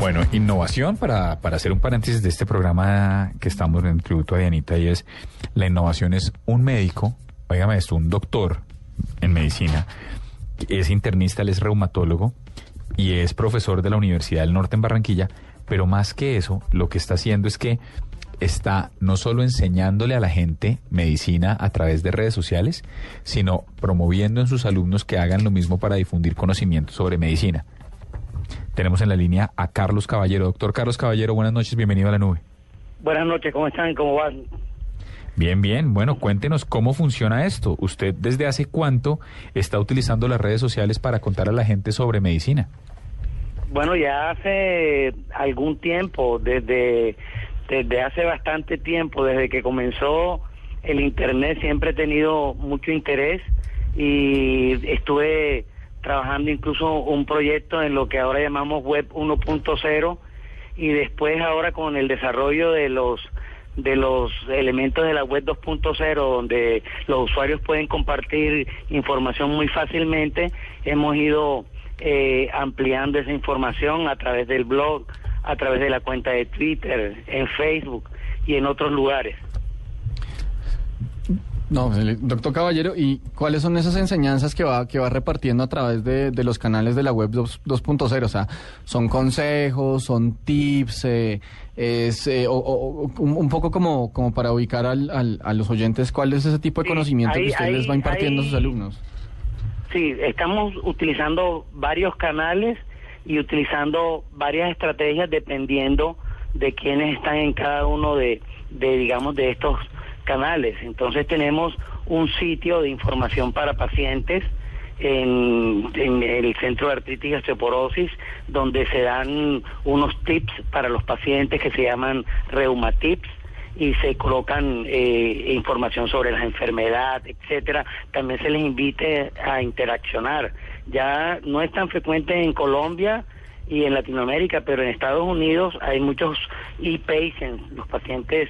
Bueno, innovación para, para hacer un paréntesis de este programa que estamos en tributo a Dianita y es la innovación es un médico, oígame esto, un doctor en medicina, es internista, él es reumatólogo y es profesor de la Universidad del Norte en Barranquilla, pero más que eso, lo que está haciendo es que está no solo enseñándole a la gente medicina a través de redes sociales, sino promoviendo en sus alumnos que hagan lo mismo para difundir conocimiento sobre medicina. Tenemos en la línea a Carlos Caballero. Doctor Carlos Caballero, buenas noches, bienvenido a la nube. Buenas noches, ¿cómo están? ¿Cómo van? Bien, bien. Bueno, cuéntenos cómo funciona esto. ¿Usted desde hace cuánto está utilizando las redes sociales para contar a la gente sobre medicina? Bueno, ya hace algún tiempo, desde, desde hace bastante tiempo, desde que comenzó el Internet, siempre he tenido mucho interés y estuve trabajando incluso un proyecto en lo que ahora llamamos Web 1.0 y después ahora con el desarrollo de los de los elementos de la web 2.0 donde los usuarios pueden compartir información muy fácilmente hemos ido eh, ampliando esa información a través del blog a través de la cuenta de Twitter en Facebook y en otros lugares no, doctor Caballero, ¿y cuáles son esas enseñanzas que va, que va repartiendo a través de, los canales de la web 2.0? O sea, ¿son consejos, son tips, eh, es, eh, o, un, poco como, como para ubicar al, a los oyentes cuál es ese tipo de conocimiento que usted les va impartiendo a sus alumnos? Sí, estamos utilizando varios canales y utilizando varias estrategias dependiendo de quiénes están en cada uno de, de digamos, de estos canales. Entonces tenemos un sitio de información para pacientes en, el Centro de Artritis y Osteoporosis, donde se dan unos tips para los pacientes que se llaman Reumatips y se colocan eh, información sobre las enfermedades, etcétera. También se les invite a interaccionar. Ya no es tan frecuente en Colombia y en Latinoamérica, pero en Estados Unidos hay muchos e-patients, los pacientes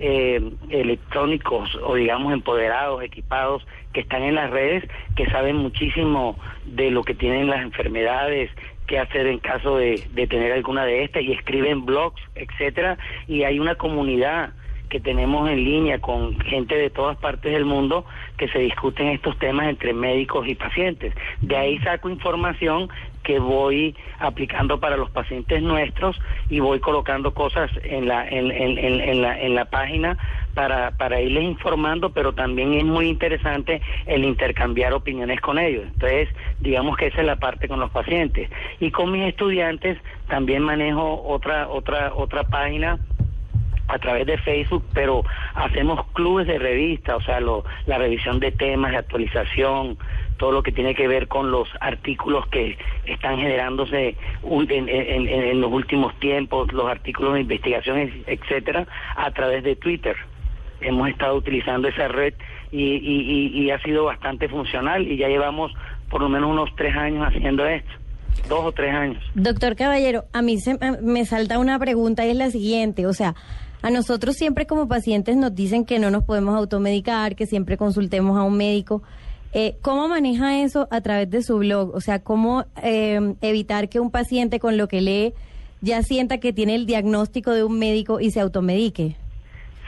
eh, electrónicos o digamos empoderados, equipados, que están en las redes, que saben muchísimo de lo que tienen las enfermedades, qué hacer en caso de, de tener alguna de estas y escriben blogs, etcétera, y hay una comunidad que tenemos en línea con gente de todas partes del mundo que se discuten estos temas entre médicos y pacientes. De ahí saco información que voy aplicando para los pacientes nuestros y voy colocando cosas en la en, en, en, la, en la página para, para irles informando, pero también es muy interesante el intercambiar opiniones con ellos. Entonces, digamos que esa es la parte con los pacientes. Y con mis estudiantes también manejo otra otra otra página a través de Facebook, pero hacemos clubes de revista, o sea, lo, la revisión de temas, de actualización, todo lo que tiene que ver con los artículos que están generándose en, los últimos tiempos, los artículos de investigación, etcétera, a través de Twitter. Hemos estado utilizando esa red y, y ha sido bastante funcional y ya llevamos por lo menos unos tres años haciendo esto dos o tres años. Doctor Caballero, a mí se, me salta una pregunta y es la siguiente, o sea, a nosotros siempre como pacientes nos dicen que no nos podemos automedicar, que siempre consultemos a un médico. Eh, ¿Cómo maneja eso a través de su blog? O sea, ¿cómo eh, evitar que un paciente con lo que lee ya sienta que tiene el diagnóstico de un médico y se automedique?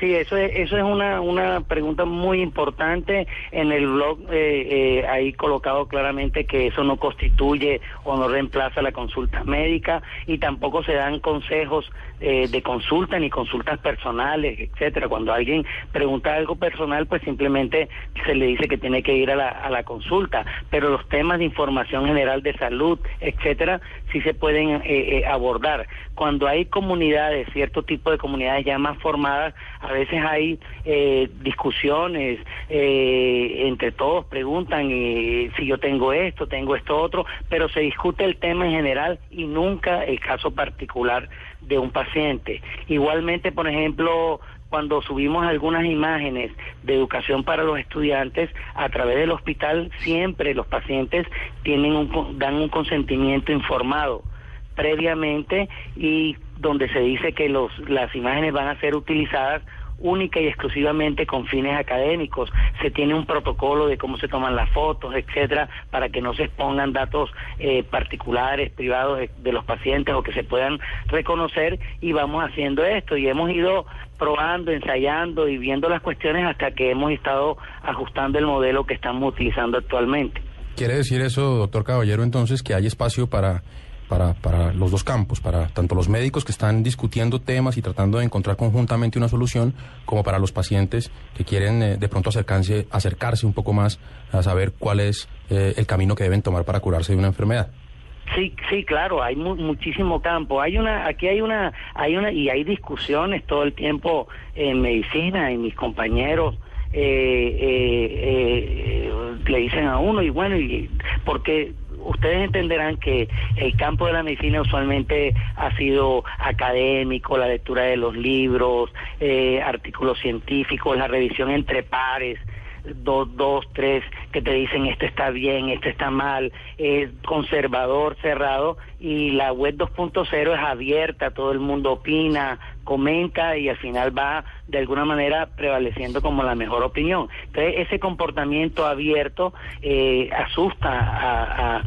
Sí, eso es, eso es una, una pregunta muy importante. En el blog eh, eh, ahí colocado claramente que eso no constituye o no reemplaza la consulta médica y tampoco se dan consejos eh, de consulta ni consultas personales, etcétera. Cuando alguien pregunta algo personal, pues simplemente se le dice que tiene que ir a la, a la consulta. Pero los temas de información general de salud, etcétera, sí se pueden eh, eh, abordar. Cuando hay comunidades, cierto tipo de comunidades ya más formadas, veces hay eh, discusiones entre todos, preguntan si yo tengo esto, tengo esto otro, pero se discute el tema en general y nunca el caso particular de un paciente. Igualmente, por ejemplo, cuando subimos algunas imágenes de educación para los estudiantes a través del hospital, siempre los pacientes tienen un, dan un consentimiento informado previamente y donde se dice que los, las imágenes van a ser utilizadas única y exclusivamente con fines académicos. Se tiene un protocolo de cómo se toman las fotos, etcétera, para que no se expongan datos eh, particulares, privados de, de los pacientes o que se puedan reconocer y vamos haciendo esto y hemos ido probando, ensayando y viendo las cuestiones hasta que hemos estado ajustando el modelo que estamos utilizando actualmente. ¿Quiere decir eso, doctor Caballero, entonces, que hay espacio para, para, para los dos campos, para tanto los médicos que están discutiendo temas y tratando de encontrar conjuntamente una solución, como para los pacientes que quieren eh, de pronto acercarse, acercarse un poco más a saber cuál es eh, el camino que deben tomar para curarse de una enfermedad? Sí, sí, claro, hay mu muchísimo campo. Hay una, aquí hay una, hay una y hay discusiones todo el tiempo en medicina, en mis compañeros eh, eh, eh, le dicen a uno y bueno, y porque ustedes entenderán que el campo de la medicina usualmente ha sido académico, la lectura de los libros, eh, artículos científicos, la revisión entre pares, dos, dos, tres, que te dicen esto está bien, esto está mal, es conservador, cerrado, y la web 2.0 es abierta, todo el mundo opina, comenta y al final va de alguna manera prevaleciendo como la mejor opinión. Entonces ese comportamiento abierto eh, asusta a,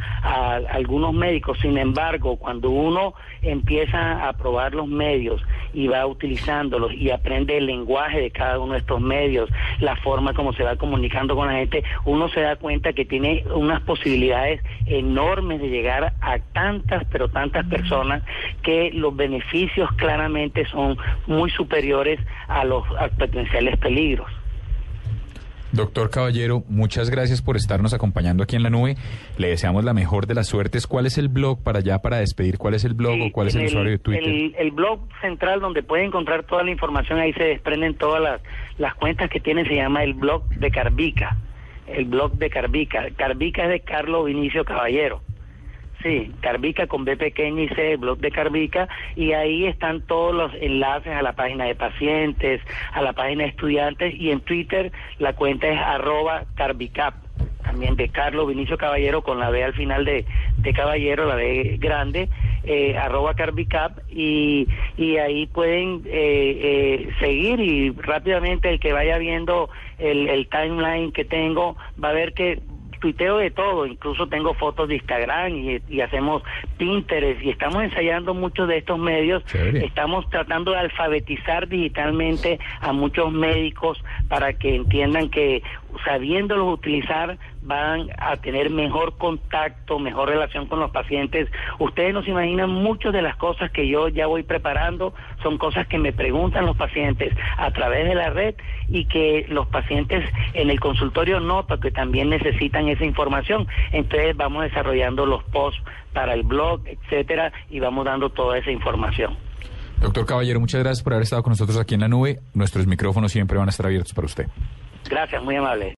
algunos médicos, sin embargo cuando uno empieza a probar los medios y va utilizándolos y aprende el lenguaje de cada uno de estos medios, la forma como se va comunicando con la gente, uno se da cuenta que tiene unas posibilidades enormes de llegar a tantas, pero tantas personas que los beneficios claramente son muy superiores a los a potenciales peligros. Doctor Caballero, muchas gracias por estarnos acompañando aquí en la nube. Le deseamos la mejor de las suertes. ¿Cuál es el blog para allá, para despedir? ¿Cuál es el blog Sí, o cuál es el, usuario de Twitter? El, el blog central donde puede encontrar toda la información, ahí se desprenden todas las, las cuentas que tiene, se llama el blog de Carvica. El blog de Carvica. Carvica es de Carlos Vinicio Caballero. Sí, Carvica con B pequeña y C, el blog de Carvica, y ahí están todos los enlaces a la página de pacientes, a la página de estudiantes, y en Twitter la cuenta es arroba Carvicap, también de Carlos Vinicio Caballero con la B al final de, de Caballero, la B grande, eh, arroba Carvicap, y, y ahí pueden eh, eh, seguir y rápidamente el que vaya viendo el, el timeline que tengo va a ver que tuiteo de todo, incluso tengo fotos de Instagram y, y, hacemos Pinterest y estamos ensayando muchos de estos medios. Chévere. Estamos tratando de alfabetizar digitalmente a muchos médicos para que entiendan que sabiéndolos utilizar van a tener mejor contacto, mejor relación con los pacientes. Ustedes no se imaginan muchas de las cosas que yo ya voy preparando, son cosas que me preguntan los pacientes a través de la red y que los pacientes en el consultorio notan que también necesitan esa información. Entonces vamos desarrollando los posts para el blog, etcétera, y vamos dando toda esa información. Doctor Caballero, muchas gracias por haber estado con nosotros aquí en la nube. Nuestros micrófonos siempre van a estar abiertos para usted. Gracias, muy amable.